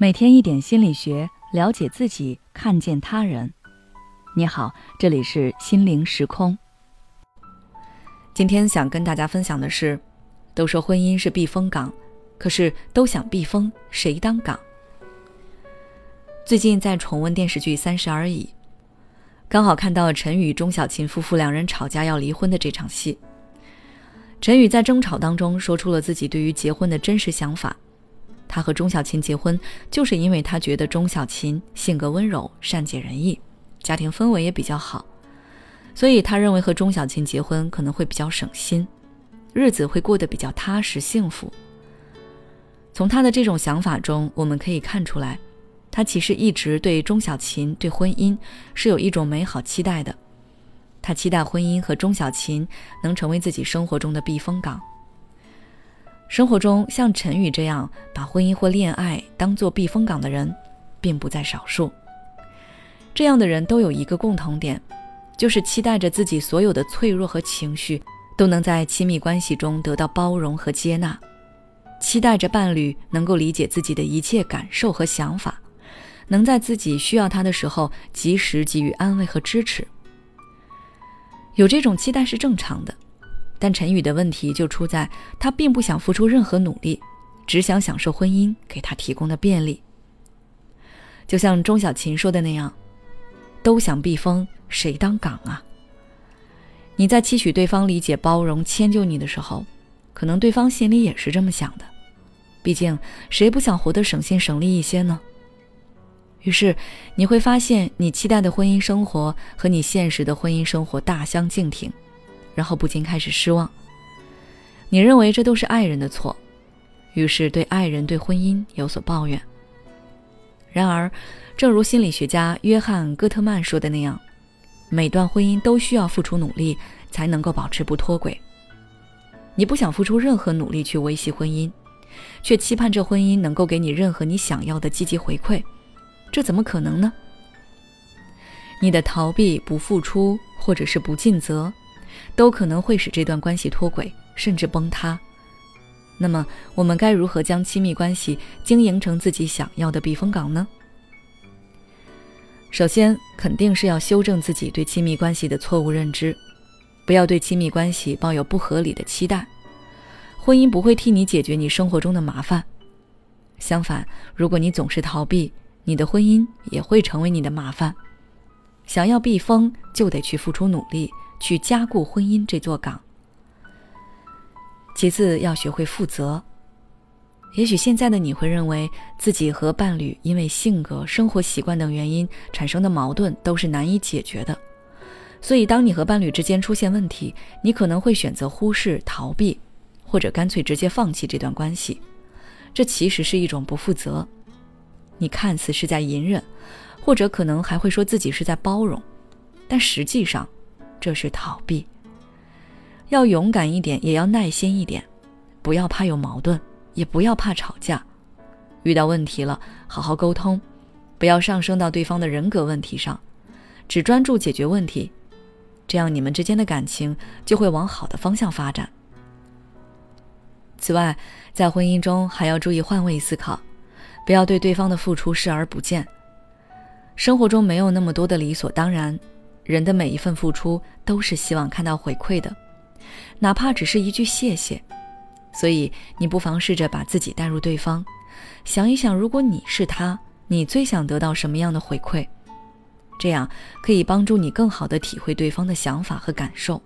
每天一点心理学，了解自己，看见他人。你好，这里是心灵时空。今天想跟大家分享的是，都说婚姻是避风港，可是都想避风，谁当港？最近在重温电视剧《三十而已》，刚好看到陈宇、钟小琴夫妇两人吵架要离婚的这场戏。陈宇在争吵当中说出了自己对于结婚的真实想法。他和钟小琴结婚，就是因为他觉得钟小琴性格温柔、善解人意，家庭氛围也比较好，所以他认为和钟小琴结婚可能会比较省心，日子会过得比较踏实幸福。从他的这种想法中，我们可以看出来，他其实一直对钟小琴、对婚姻是有一种美好期待的。他期待婚姻和钟小琴能成为自己生活中的避风港。生活中像陈宇这样把婚姻或恋爱当做避风港的人，并不在少数。这样的人都有一个共同点，就是期待着自己所有的脆弱和情绪都能在亲密关系中得到包容和接纳，期待着伴侣能够理解自己的一切感受和想法，能在自己需要他的时候及时给予安慰和支持。有这种期待是正常的。但陈宇的问题就出在他并不想付出任何努力，只想享受婚姻给他提供的便利。就像钟小琴说的那样：“都想避风，谁当港啊？”你在期许对方理解、包容、迁就你的时候，可能对方心里也是这么想的。毕竟，谁不想活得省心省力一些呢？于是，你会发现，你期待的婚姻生活和你现实的婚姻生活大相径庭。然后不禁开始失望。你认为这都是爱人的错，于是对爱人、对婚姻有所抱怨。然而，正如心理学家约翰·戈特曼说的那样，每段婚姻都需要付出努力才能够保持不脱轨。你不想付出任何努力去维系婚姻，却期盼这婚姻能够给你任何你想要的积极回馈，这怎么可能呢？你的逃避、不付出，或者是不尽责。都可能会使这段关系脱轨，甚至崩塌。那么，我们该如何将亲密关系经营成自己想要的避风港呢？首先，肯定是要修正自己对亲密关系的错误认知，不要对亲密关系抱有不合理的期待。婚姻不会替你解决你生活中的麻烦，相反，如果你总是逃避，你的婚姻也会成为你的麻烦。想要避风，就得去付出努力。去加固婚姻这座港。其次，要学会负责。也许现在的你会认为自己和伴侣因为性格、生活习惯等原因产生的矛盾都是难以解决的，所以当你和伴侣之间出现问题，你可能会选择忽视、逃避，或者干脆直接放弃这段关系。这其实是一种不负责。你看似是在隐忍，或者可能还会说自己是在包容，但实际上。这是逃避。要勇敢一点，也要耐心一点，不要怕有矛盾，也不要怕吵架。遇到问题了，好好沟通，不要上升到对方的人格问题上，只专注解决问题，这样你们之间的感情就会往好的方向发展。此外，在婚姻中还要注意换位思考，不要对对方的付出视而不见。生活中没有那么多的理所当然。人的每一份付出都是希望看到回馈的，哪怕只是一句谢谢。所以你不妨试着把自己带入对方，想一想，如果你是他，你最想得到什么样的回馈？这样可以帮助你更好的体会对方的想法和感受，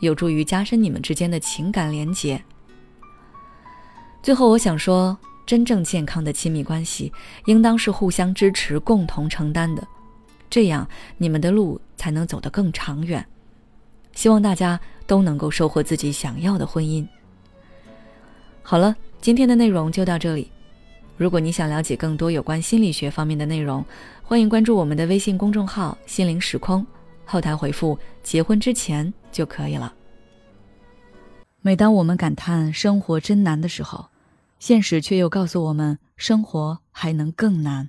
有助于加深你们之间的情感连结。最后，我想说，真正健康的亲密关系，应当是互相支持、共同承担的。这样，你们的路才能走得更长远。希望大家都能够收获自己想要的婚姻。好了，今天的内容就到这里。如果你想了解更多有关心理学方面的内容，欢迎关注我们的微信公众号“心灵时空”，后台回复“结婚之前”就可以了。每当我们感叹生活真难的时候，现实却又告诉我们，生活还能更难。